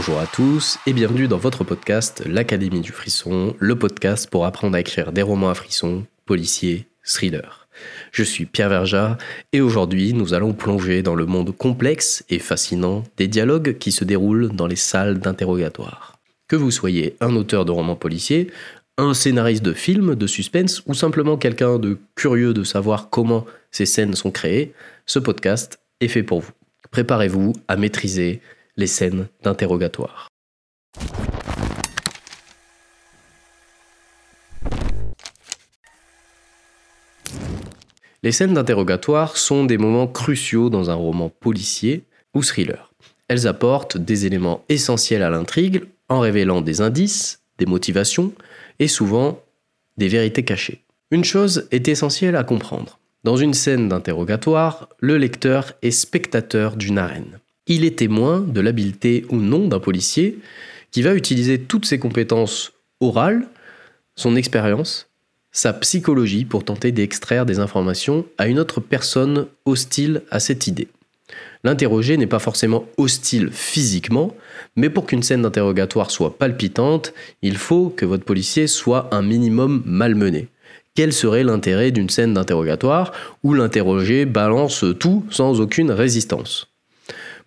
Bonjour à tous et bienvenue dans votre podcast L'Académie du Frisson, le podcast pour apprendre à écrire des romans à frisson, policiers, thrillers. Je suis Pierre Verja et aujourd'hui nous allons plonger dans le monde complexe et fascinant des dialogues qui se déroulent dans les salles d'interrogatoire. Que vous soyez un auteur de romans policiers, un scénariste de film, de suspense ou simplement quelqu'un de curieux de savoir comment ces scènes sont créées, ce podcast est fait pour vous. Préparez-vous à maîtriser les scènes d'interrogatoire. Les scènes d'interrogatoire sont des moments cruciaux dans un roman policier ou thriller. Elles apportent des éléments essentiels à l'intrigue en révélant des indices, des motivations et souvent des vérités cachées. Une chose est essentielle à comprendre. Dans une scène d'interrogatoire, le lecteur est spectateur d'une arène. Il est témoin de l'habileté ou non d'un policier qui va utiliser toutes ses compétences orales, son expérience, sa psychologie pour tenter d'extraire des informations à une autre personne hostile à cette idée. L'interrogé n'est pas forcément hostile physiquement, mais pour qu'une scène d'interrogatoire soit palpitante, il faut que votre policier soit un minimum malmené. Quel serait l'intérêt d'une scène d'interrogatoire où l'interrogé balance tout sans aucune résistance?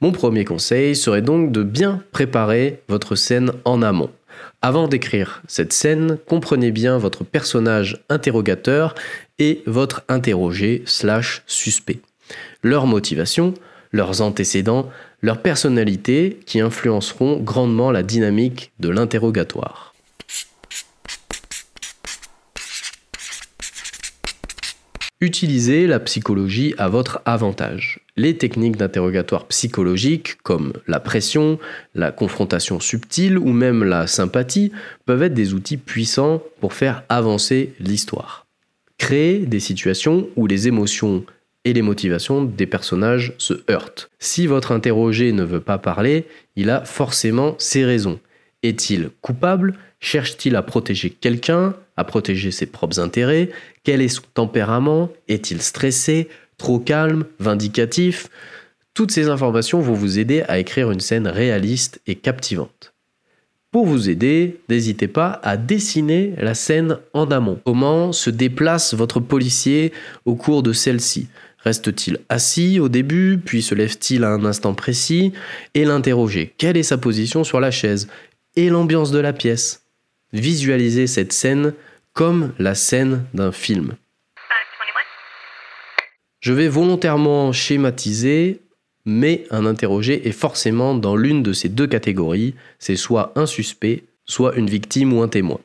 Mon premier conseil serait donc de bien préparer votre scène en amont. Avant d'écrire cette scène, comprenez bien votre personnage interrogateur et votre interrogé slash suspect. Leur motivation, leurs antécédents, leurs personnalités qui influenceront grandement la dynamique de l'interrogatoire. Utilisez la psychologie à votre avantage. Les techniques d'interrogatoire psychologique, comme la pression, la confrontation subtile ou même la sympathie, peuvent être des outils puissants pour faire avancer l'histoire. Créez des situations où les émotions et les motivations des personnages se heurtent. Si votre interrogé ne veut pas parler, il a forcément ses raisons. Est-il coupable? Cherche-t-il à protéger quelqu'un? À protéger ses propres intérêts. Quel est son tempérament? Est-il stressé? Trop calme? Vindicatif? Toutes ces informations vont vous aider à écrire une scène réaliste et captivante. Pour vous aider, n'hésitez pas à dessiner la scène en amont. Comment se déplace votre policier au cours de celle-ci? Reste-t-il assis au début, puis se lève-t-il à un instant précis? Et l'interroger. Quelle est sa position sur la chaise? Et l'ambiance de la pièce? Visualisez cette scène comme la scène d'un film. Je vais volontairement schématiser, mais un interrogé est forcément dans l'une de ces deux catégories, c'est soit un suspect, soit une victime ou un témoin.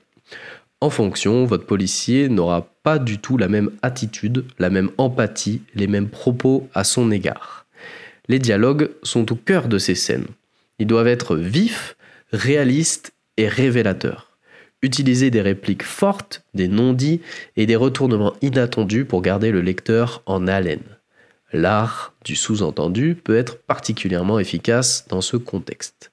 En fonction, votre policier n'aura pas du tout la même attitude, la même empathie, les mêmes propos à son égard. Les dialogues sont au cœur de ces scènes. Ils doivent être vifs, réalistes et révélateurs. Utilisez des répliques fortes, des non-dits et des retournements inattendus pour garder le lecteur en haleine. L'art du sous-entendu peut être particulièrement efficace dans ce contexte.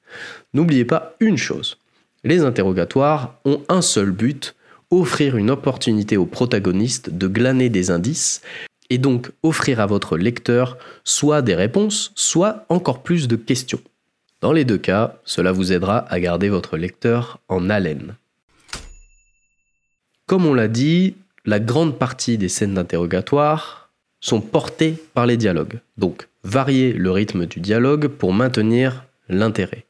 N'oubliez pas une chose, les interrogatoires ont un seul but, offrir une opportunité au protagoniste de glaner des indices et donc offrir à votre lecteur soit des réponses, soit encore plus de questions. Dans les deux cas, cela vous aidera à garder votre lecteur en haleine. Comme on l'a dit, la grande partie des scènes d'interrogatoire sont portées par les dialogues. Donc, variez le rythme du dialogue pour maintenir l'intérêt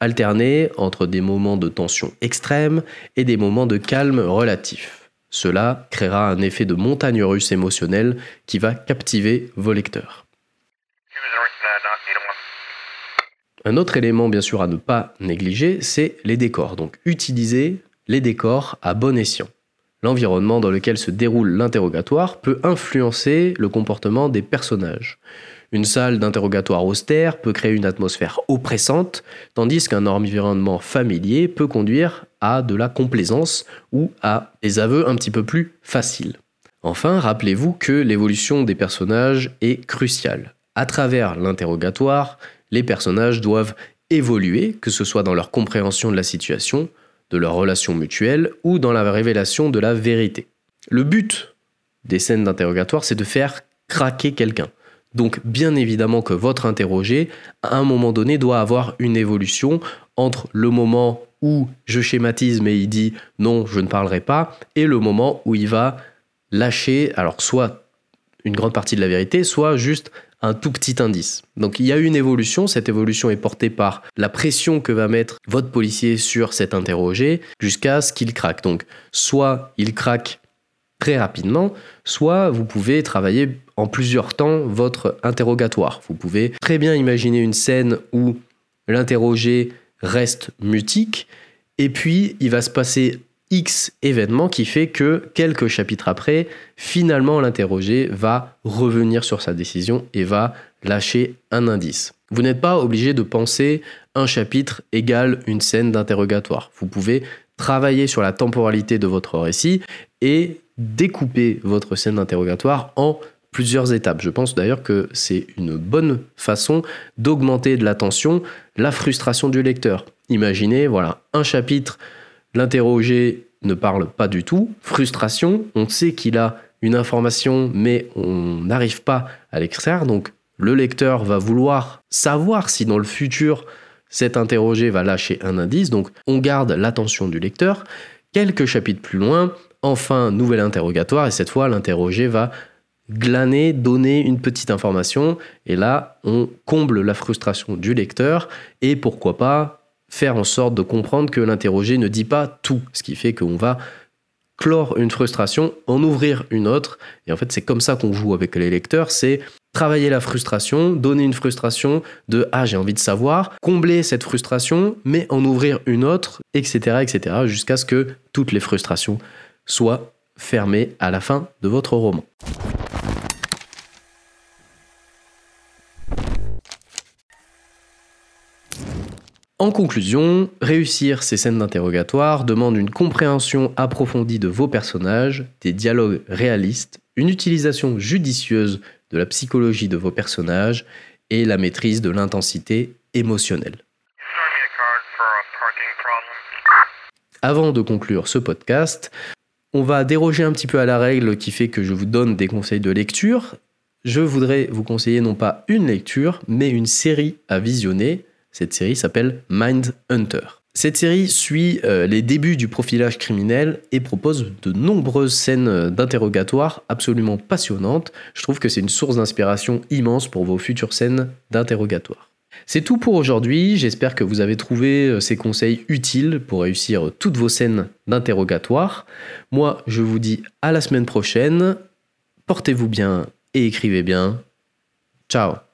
alterner entre des moments de tension extrême et des moments de calme relatif. Cela créera un effet de montagne russe émotionnelle qui va captiver vos lecteurs. Un autre élément bien sûr à ne pas négliger, c'est les décors. Donc utilisez les décors à bon escient. L'environnement dans lequel se déroule l'interrogatoire peut influencer le comportement des personnages. Une salle d'interrogatoire austère peut créer une atmosphère oppressante, tandis qu'un environnement familier peut conduire à de la complaisance ou à des aveux un petit peu plus faciles. Enfin, rappelez-vous que l'évolution des personnages est cruciale. À travers l'interrogatoire, les personnages doivent évoluer, que ce soit dans leur compréhension de la situation, de leur relation mutuelle ou dans la révélation de la vérité. Le but des scènes d'interrogatoire, c'est de faire craquer quelqu'un Donc bien évidemment que votre interrogé, à un moment donné, doit avoir une évolution entre le moment où je schématise mais il dit non, je ne parlerai pas, et le moment où il va lâcher, alors soit une grande partie de la vérité, soit juste un tout petit indice. Donc il y a une évolution, cette évolution est portée par la pression que va mettre votre policier sur cet interrogé jusqu'à ce qu'il craque. Donc soit il craque très rapidement, soit vous pouvez travailler en plusieurs temps votre interrogatoire. Vous pouvez très bien imaginer une scène où l'interrogé reste mutique et puis il va se passer X événement qui fait que quelques chapitres après, finalement l'interrogé va revenir sur sa décision et va lâcher un indice. Vous n'êtes pas obligé de penser un chapitre égale une scène d'interrogatoire. Vous pouvez travailler sur la temporalité de votre récit et découper votre scène d'interrogatoire en plusieurs étapes. Je pense d'ailleurs que c'est une bonne façon d'augmenter de l'attention, la frustration du lecteur. Imaginez, voilà, un chapitre L'interrogé ne parle pas du tout. Frustration, on sait qu'il a une information, mais on n'arrive pas à l'extraire. Donc le lecteur va vouloir savoir si dans le futur cet interrogé va lâcher un indice. Donc on garde l'attention du lecteur. Quelques chapitres plus loin, enfin, nouvel interrogatoire, et cette fois l'interrogé va glaner, donner une petite information, et là on comble la frustration du lecteur, et pourquoi pas faire en sorte de comprendre que l'interrogé ne dit pas tout, ce qui fait qu'on va clore une frustration, en ouvrir une autre. Et en fait, c'est comme ça qu'on joue avec les lecteurs, c'est travailler la frustration, donner une frustration de ah j'ai envie de savoir, combler cette frustration, mais en ouvrir une autre, etc., etc., jusqu'à ce que toutes les frustrations soient fermées à la fin de votre roman. En conclusion, réussir ces scènes d'interrogatoire demande une compréhension approfondie de vos personnages, des dialogues réalistes, une utilisation judicieuse de la psychologie de vos personnages et la maîtrise de l'intensité émotionnelle. Avant de conclure ce podcast, on va déroger un petit peu à la règle qui fait que je vous donne des conseils de lecture. Je voudrais vous conseiller non pas une lecture, mais une série à visionner cette série s'appelle Mind Hunter. Cette série suit euh, les débuts du profilage criminel et propose de nombreuses scènes d'interrogatoire absolument passionnantes. Je trouve que c'est une source d'inspiration immense pour vos futures scènes d'interrogatoire. C'est tout pour aujourd'hui, j'espère que vous avez trouvé euh, ces conseils utiles pour réussir toutes vos scènes d'interrogatoire. Moi, je vous dis à la semaine prochaine, portez-vous bien et écrivez bien. Ciao